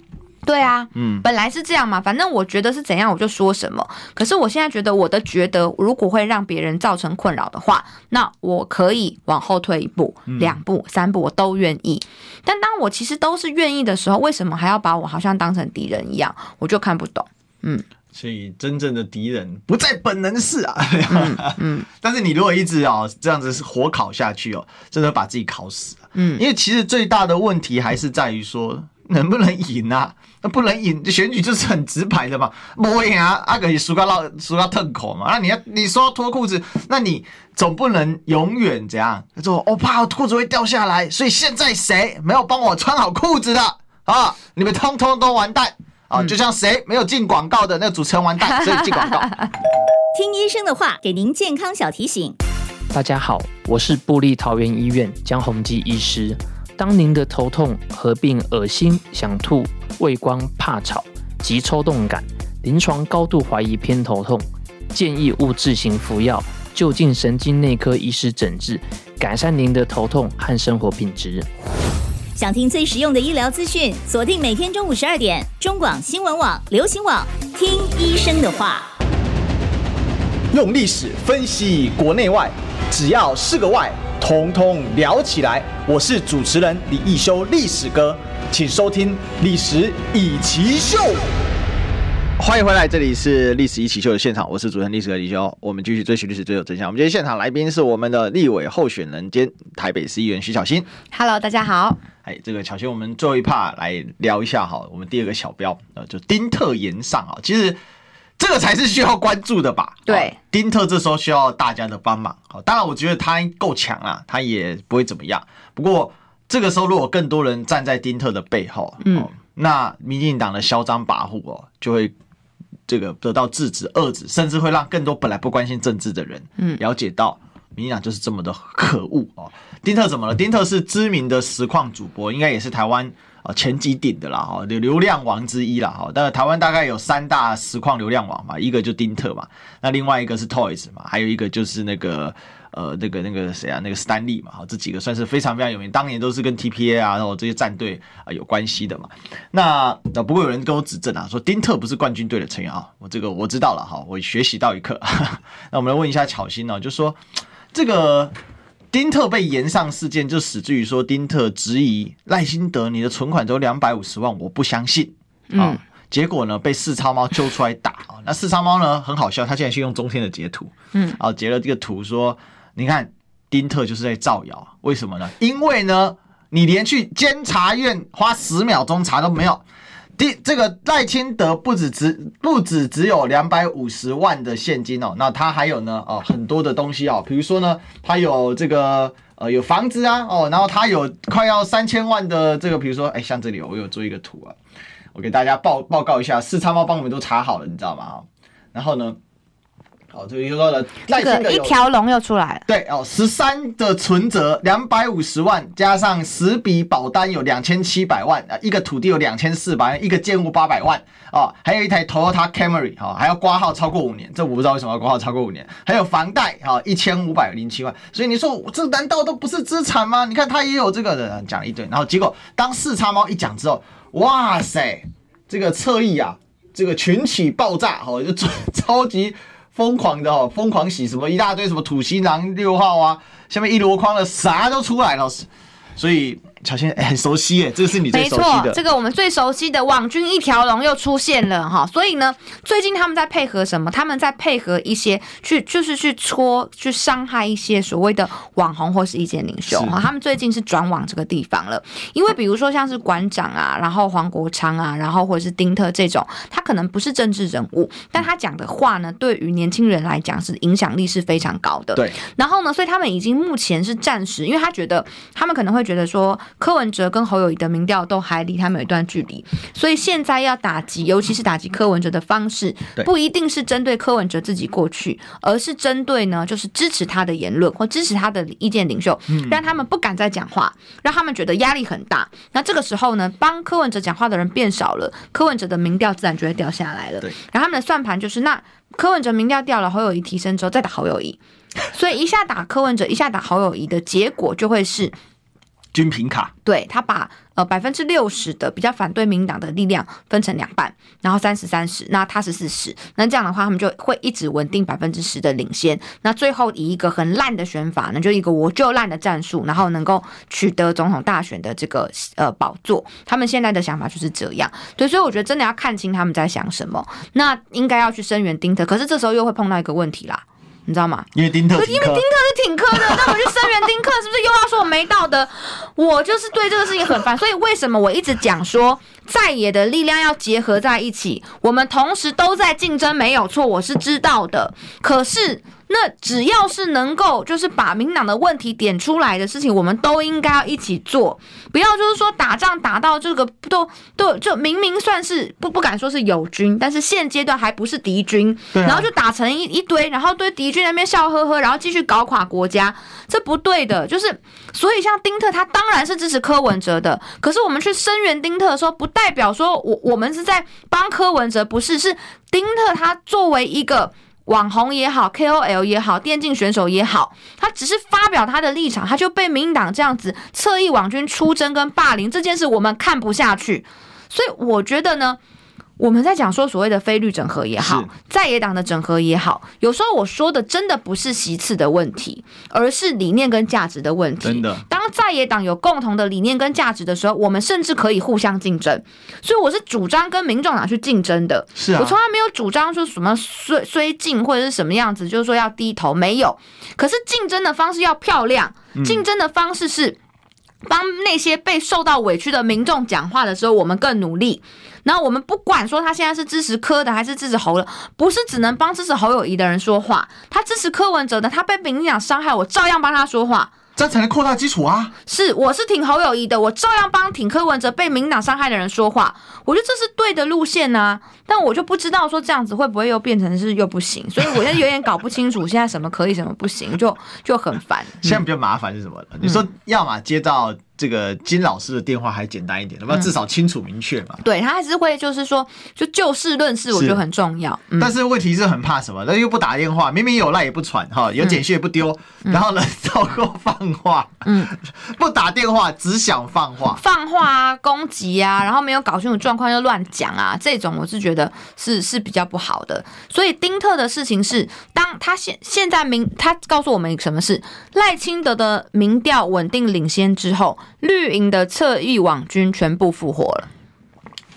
S2: 对啊，嗯，本来是这样嘛，反正我觉得是怎样我就说什么。可是我现在觉得我的觉得，如果会让别人造成困扰的话，那我可以往后退一步、两步、三步，我都愿意。但当我其实都是愿意的时候，为什么还要把我好像当成敌人一样？我就看不懂。嗯，
S1: 所以真正的敌人不在本能是啊。嗯，嗯，*laughs* 但是你如果一直啊这样子是火烤下去哦，真的把自己烤死了。嗯，因为其实最大的问题还是在于说能不能赢啊。那不能赢，选举就是很直白的嘛，不赢啊，阿哥你输个老输个痛口嘛。那你要你说要脱裤子，那你总不能永远这样他说，我怕我裤子会掉下来，所以现在谁没有帮我穿好裤子的啊？你们通通都完蛋啊！就像谁没有进广告的那个主持人完蛋，*laughs* 所以进广告。
S5: 听医生的话，给您健康小提醒。
S6: 大家好，我是布利桃园医院江宏基医师。当您的头痛合并恶心、想吐、畏光、怕吵及抽动感，临床高度怀疑偏头痛，建议勿自行服药，就近神经内科医师诊治，改善您的头痛和生活品质。
S5: 想听最实用的医疗资讯，锁定每天中午十二点，中广新闻网、流行网，听医生的话。
S1: 用历史分析国内外，只要是个“外”。通通聊起来！我是主持人李易修，历史哥，请收听《历史易起秀》。欢迎回来，这里是《历史一起秀》的现场，我是主持人历史哥李修。我们继续追寻历史，追求真相。我们今天现场来宾是我们的立委候选人兼台北市议员徐巧芯。
S2: Hello，大家好。
S1: 哎，这个巧芯，我们最后一趴来聊一下哈。我们第二个小标呃，就丁特言上啊，其实。这个才是需要关注的吧？
S2: 对，
S1: 丁特这时候需要大家的帮忙。好，当然我觉得他够强啊，他也不会怎么样。不过这个时候如果更多人站在丁特的背后，嗯，那民进党的嚣张跋扈哦，就会这个得到制止、遏制，甚至会让更多本来不关心政治的人，嗯，了解到民进党就是这么的可恶哦。丁特怎么了？丁特是知名的实况主播，应该也是台湾。啊，前几顶的啦，哈，流流量王之一啦，哈。但台湾大概有三大实况流量王嘛，一个就丁特嘛，那另外一个是 Toys 嘛，还有一个就是那个呃，那个那个谁啊，那个史丹利嘛，哈，这几个算是非常非常有名，当年都是跟 TPA 啊，然后这些战队啊有关系的嘛。那那不过有人跟我指正啊，说丁特不是冠军队的成员啊，我这个我知道了哈，我学习到一课。*laughs* 那我们来问一下巧心呢，就说这个。丁特被延上事件就始至于说，丁特质疑赖辛德，你的存款只有两百五十万，我不相信啊。结果呢，被四超猫揪出来打啊。那四超猫呢，很好笑，他现在是用中天的截图，嗯，啊，截了这个图说，你看丁特就是在造谣，为什么呢？因为呢，你连去监察院花十秒钟查都没有。第这个赖清德不止只不止只有两百五十万的现金哦，那他还有呢哦很多的东西哦，比如说呢，他有这个呃有房子啊哦，然后他有快要三千万的这个，比如说哎像这里我有做一个图啊，我给大家报报告一下，四叉猫帮我们都查好了，你知道吗？然后呢？好，这个又说了，
S2: 这个一条龙又出来了。
S1: 对哦，十三的存折两百五十万，加上十笔保单有两千七百万啊，一个土地有两千四百万，一个建物八百万啊，还有一台 Toyota Camry 哈，还要挂号超过五年，这我不知道为什么要挂号超过五年，还有房贷哈一千五百零七万，所以你说这难道都不是资产吗？你看他也有这个的，讲了一堆，然后结果当四叉猫一讲之后，哇塞，这个侧翼啊，这个群起爆炸哈，就 *laughs* 超级。疯狂的哦，疯狂洗什么一大堆什么土星狼六号啊，下面一箩筐的啥都出来了，所以小仙 *laughs* 哎，很熟悉耶，这个是你最熟悉的。
S2: 没错，这个我们最熟悉的网军一条龙又出现了哈。所以呢，最近他们在配合什么？他们在配合一些去，就是去戳、去伤害一些所谓的网红或是意见领袖哈。他们最近是转往这个地方了，因为比如说像是馆长啊，然后黄国昌啊，然后或者是丁特这种，他可能不是政治人物，但他讲的话呢，对于年轻人来讲是影响力是非常高的。
S1: 对。
S2: 然后呢，所以他们已经目前是暂时，因为他觉得他们可能会觉得说。柯文哲跟侯友谊的民调都还离他们有一段距离，所以现在要打击，尤其是打击柯文哲的方式，不一定是针对柯文哲自己过去，而是针对呢，就是支持他的言论或支持他的意见领袖，让他们不敢再讲话，让他们觉得压力很大。那这个时候呢，帮柯文哲讲话的人变少了，柯文哲的民调自然就会掉下来了。然后他们的算盘就是，那柯文哲民调掉了，侯友谊提升之后再打侯友谊，所以一下打柯文哲，一下打侯友谊的结果就会是。
S1: 均平卡，
S2: 对，他把呃百分之六十的比较反对民党的力量分成两半，然后三十三十，那他是四十，那这样的话他们就会一直稳定百分之十的领先。那最后以一个很烂的选法，那就一个我就烂的战术，然后能够取得总统大选的这个呃宝座。他们现在的想法就是这样，对，所以我觉得真的要看清他们在想什么。那应该要去声援丁特，可是这时候又会碰到一个问题啦。你知道吗？
S1: 因为丁克，
S2: 因为丁克是挺科的，*laughs* 那我去声援丁克，是不是又要说我没道德？我就是对这个事情很烦，所以为什么我一直讲说在野的力量要结合在一起？我们同时都在竞争，没有错，我是知道的。可是。那只要是能够就是把民党的问题点出来的事情，我们都应该要一起做，不要就是说打仗打到这个都都就明明算是不不敢说是友军，但是现阶段还不是敌军，然后就打成一一堆，然后对敌军那边笑呵呵，然后继续搞垮国家，这不对的。就是所以像丁特他当然是支持柯文哲的，可是我们去声援丁特的时候，不代表说我我们是在帮柯文哲，不是，是丁特他作为一个。网红也好，KOL 也好，电竞选手也好，他只是发表他的立场，他就被民进党这样子侧翼网军出征跟霸凌这件事，我们看不下去。所以我觉得呢。我们在讲说所谓的非绿整合也好，在野党的整合也好，有时候我说的真的不是席次的问题，而是理念跟价值的问题。
S1: 真的，
S2: 当在野党有共同的理念跟价值的时候，我们甚至可以互相竞争。所以我是主张跟民众党去竞争的。
S1: 是啊，
S2: 我从来没有主张说什么虽虽进或者是什么样子，就是说要低头，没有。可是竞争的方式要漂亮，竞争的方式是帮那些被受到委屈的民众讲话的时候，我们更努力。然后我们不管说他现在是支持柯的还是支持侯的，不是只能帮支持侯友谊的人说话。他支持柯文哲的，他被民进党伤害，我照样帮他说话，
S1: 这样才能扩大基础啊。
S2: 是，我是挺侯友谊的，我照样帮挺柯文哲被民进党伤害的人说话。我觉得这是对的路线啊，但我就不知道说这样子会不会又变成是又不行，所以我现在有点搞不清楚现在什么可以什么不行，就就很烦。
S1: 现在比较麻烦是什么呢？你说要么接到。这个金老师的电话还简单一点，那么至少清楚明确嘛。
S2: 嗯、对他还是会就是说，就就事论事，我觉得很重要。嗯、
S1: 但是问题是很怕什么？那又不打电话，明明有赖也不传哈，有简讯也不丢，嗯、然后呢，*laughs* 照过放话，嗯，*laughs* 不打电话只想放话，
S2: 放话啊，攻击啊，然后没有搞清楚状况就乱讲啊，这种我是觉得是是比较不好的。所以丁特的事情是，当他现现在明他告诉我们什么事，赖清德的民调稳定领先之后。绿营的侧翼网军全部复活了，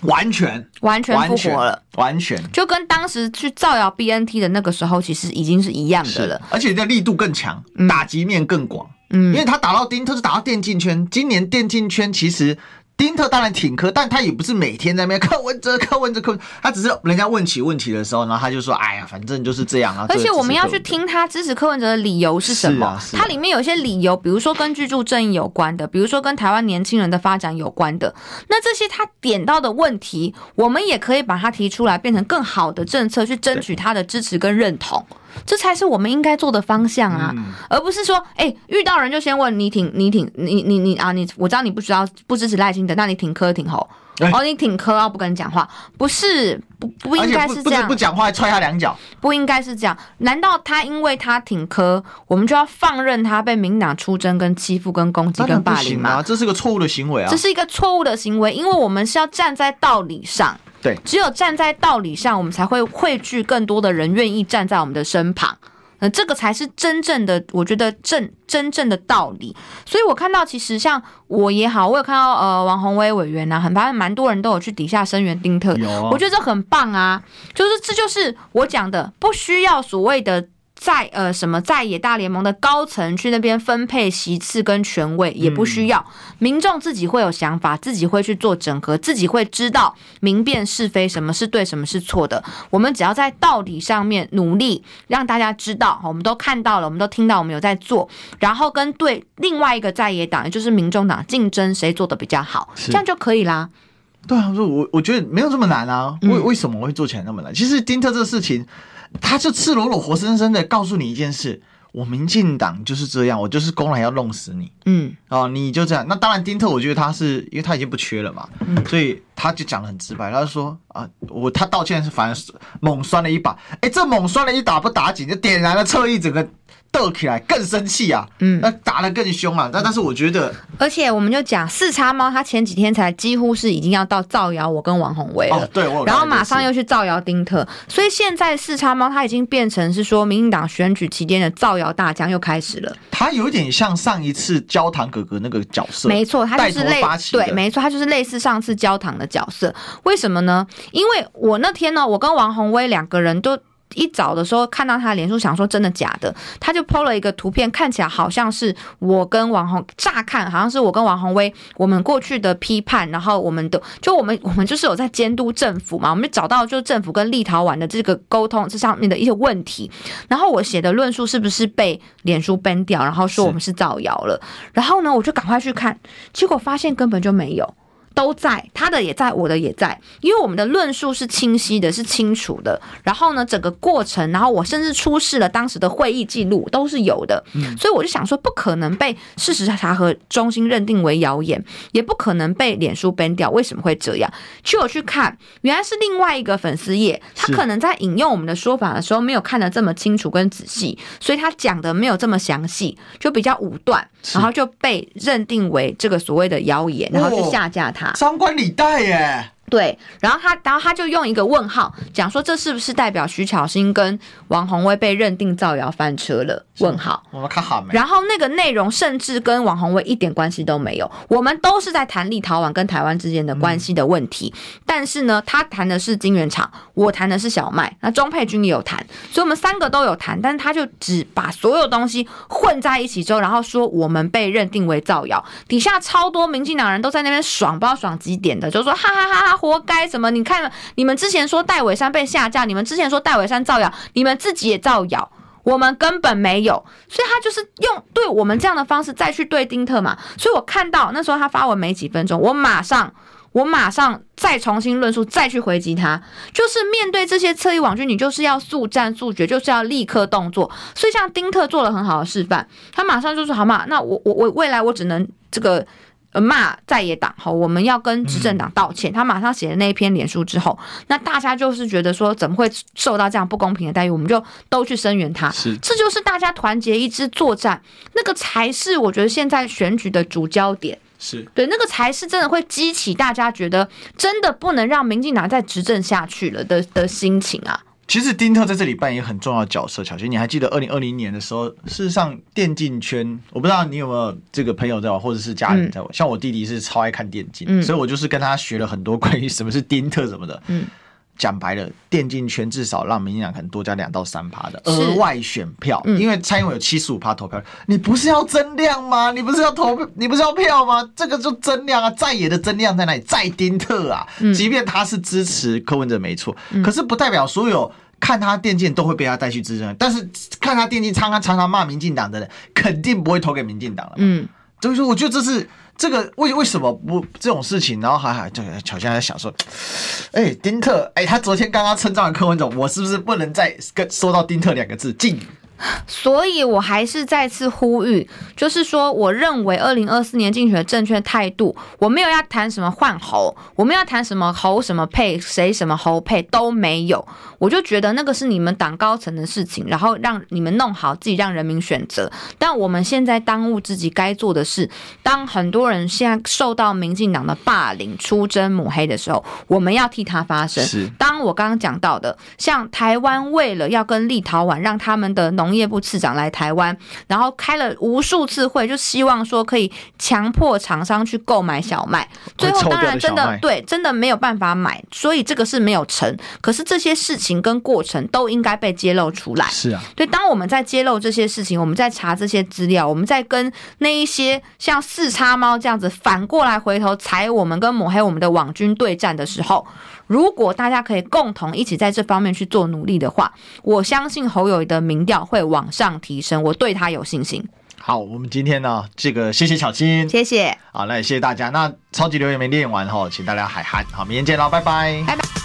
S1: 完全。
S2: 完全复活了，
S1: 完全，
S2: 就跟当时去造谣 BNT 的那个时候，其实已经是一样的了，
S1: 而且那力度更强，打击面更广，嗯，因为他打到丁特是打到电竞圈，今年电竞圈其实。丁特当然挺柯，但他也不是每天在那边柯文哲、柯文哲、柯，他只是人家问起问题的时候，然后他就说：“哎呀，反正就是这样啊。”
S2: 而且我们要去听他支持柯文哲的理由是什么？他里面有一些理由，比如说跟居住正义有关的，比如说跟台湾年轻人的发展有关的。那这些他点到的问题，我们也可以把它提出来，变成更好的政策，去争取他的支持跟认同。这才是我们应该做的方向啊，嗯、而不是说，哎、欸，遇到人就先问你挺你挺你你你啊，你我知道你不需要不支持赖清德，那你挺柯挺侯，欸、哦，你挺磕啊，不跟你讲话，不是不不应该是这样，
S1: 不讲话踹他两脚，
S2: 不应该是这样。难道他因为他挺磕，我们就要放任他被民党出征跟欺负跟攻击跟霸凌吗？
S1: 这是个错误的行为啊，
S2: 这是一个错误的行为，因为我们是要站在道理上。
S1: 对，
S2: 只有站在道理上，我们才会汇聚更多的人愿意站在我们的身旁。那这个才是真正的，我觉得正真正的道理。所以我看到，其实像我也好，我有看到呃王宏威委员呐、啊，很发现蛮多人都有去底下声援丁特，
S1: 啊、
S2: 我觉得这很棒啊，就是这就是我讲的，不需要所谓的。在呃什么在野大联盟的高层去那边分配席次跟权位也不需要，民众自己会有想法，自己会去做整合，自己会知道明辨是非，什么是对，什么是错的。我们只要在道理上面努力，让大家知道，我们都看到了，我们都听到，我们有在做，然后跟对另外一个在野党，也就是民众党竞争谁做的比较好，这样就可以啦。
S1: 对啊，我我我觉得没有这么难啊，为为什么我会做起来那么难？其实丁特这个事情。他就赤裸裸、活生生的告诉你一件事：我民进党就是这样，我就是公然要弄死你。嗯，哦，你就这样。那当然，丁特，我觉得他是因为他已经不缺了嘛，嗯、所以他就讲的很直白，他就说啊，我他道歉是反而是猛摔了一把。哎、欸，这猛摔了一打不打紧，就点燃了侧翼整个。斗起来更生气啊！嗯，那打得更凶啊！但但是我觉得，
S2: 而且我们就讲四叉猫，他前几天才几乎是已经要到造谣我跟王宏威了，
S1: 哦、对，
S2: 然后马上又去造谣丁特，所以现在四叉猫他已经变成是说民进党选举期间的造谣大将又开始了。
S1: 他有点像上一次焦糖哥哥那个角色，
S2: 没错，他就是类对，没错，他就是类似上次焦糖的角色。为什么呢？因为我那天呢，我跟王宏威两个人都。一早的时候看到他的脸书，想说真的假的，他就 PO 了一个图片，看起来好像是我跟王红，乍看好像是我跟王红威我们过去的批判，然后我们的就我们我们就是有在监督政府嘛，我们就找到就是政府跟立陶宛的这个沟通这上面的一些问题，然后我写的论述是不是被脸书 ban 掉，然后说我们是造谣了，然后呢我就赶快去看，结果发现根本就没有。都在，他的也在，我的也在，因为我们的论述是清晰的，是清楚的。然后呢，整个过程，然后我甚至出示了当时的会议记录，都是有的。嗯，所以我就想说，不可能被事实查核中心认定为谣言，也不可能被脸书 ban 掉。为什么会这样？去我去看，原来是另外一个粉丝页，他可能在引用我们的说法的时候，没有看得这么清楚跟仔细，所以他讲的没有这么详细，就比较武断，然后就被认定为这个所谓的谣言，然后就下架他。
S1: 张冠李戴耶。
S2: 对，然后他，然后他就用一个问号讲说，这是不是代表徐巧芯跟王宏威被认定造谣翻车了？问号。
S1: 我们看好没？
S2: 然后那个内容甚至跟王宏威一点关系都没有，我们都是在谈立陶宛跟台湾之间的关系的问题。嗯、但是呢，他谈的是金圆厂，我谈的是小麦，那钟佩君也有谈，所以我们三个都有谈，但是他就只把所有东西混在一起之后，然后说我们被认定为造谣，底下超多民进党人都在那边爽，不知道爽几点的，就说哈哈哈哈。活该什么？你看，你们之前说戴伟山被下架，你们之前说戴伟山造谣，你们自己也造谣，我们根本没有。所以他就是用对我们这样的方式再去对丁特嘛。所以我看到那时候他发文没几分钟，我马上我马上再重新论述，再去回击他。就是面对这些侧翼网军，你就是要速战速决，就是要立刻动作。所以像丁特做了很好的示范，他马上就说：“好嘛，那我我我未来我只能这个。”骂在野党，好，我们要跟执政党道歉。他马上写了那一篇脸书之后，那大家就是觉得说，怎么会受到这样不公平的待遇？我们就都去声援他，是，这就是大家团结一致作战，那个才是我觉得现在选举的主焦点。
S1: 是
S2: 对，那个才是真的会激起大家觉得真的不能让民进党再执政下去了的的心情啊。
S1: 其实丁特在这里扮演很重要的角色。小新，你还记得二零二零年的时候，事实上电竞圈，我不知道你有没有这个朋友在玩，或者是家人在玩。嗯、像我弟弟是超爱看电竞，嗯、所以我就是跟他学了很多关于什么是丁特什么的。嗯。讲白了，电竞圈至少让民进党可能多加两到三趴的额外选票，嗯、因为蔡英文有七十五趴投票，你不是要增量吗？你不是要投，你不是要票吗？这个就增量啊，在野的增量在哪里？在丁特啊，嗯、即便他是支持柯文哲没错，嗯、可是不代表所有看他电竞都会被他带去支持，但是看他电竞常常常常骂民进党的人，肯定不会投给民进党了。嗯，所以说，我觉得这是。这个为为什么不这种事情？然后还还就好像还在想说，哎、丁特，哎、他昨天刚刚称赞完柯文总，我是不是不能再跟说到丁特两个字禁？*laughs*
S2: 所以，我还是再次呼吁，就是说，我认为二零二四年竞选的正确态度，我没有要谈什么换猴，我们要谈什么猴什么配，谁什么猴配都没有。我就觉得那个是你们党高层的事情，然后让你们弄好自己，让人民选择。但我们现在当务之急该做的是，当很多人现在受到民进党的霸凌、出征抹黑的时候，我们要替他发声。是。当我刚刚讲到的，像台湾为了要跟立陶宛让他们的农业部次长来台湾，然后开了无数次会，就希望说可以强迫厂商去购买小麦。最后当然真的对，真的没有办法买，所以这个是没有成。可是这些事情跟过程都应该被揭露出来。
S1: 是啊，
S2: 对，当我们在揭露这些事情，我们在查这些资料，我们在跟那一些像四叉猫这样子反过来回头踩我们跟抹黑我们的网军对战的时候，如果大家可以共同一起在这方面去做努力的话，我相信侯友宜的民调会往上提升，我对他有信心。
S1: 好，我们今天呢，这个谢谢小金，
S2: 谢谢，
S1: 好，那也谢谢大家。那超级留言没念完哈，请大家海涵，好，明天见喽，拜拜，
S2: 拜拜。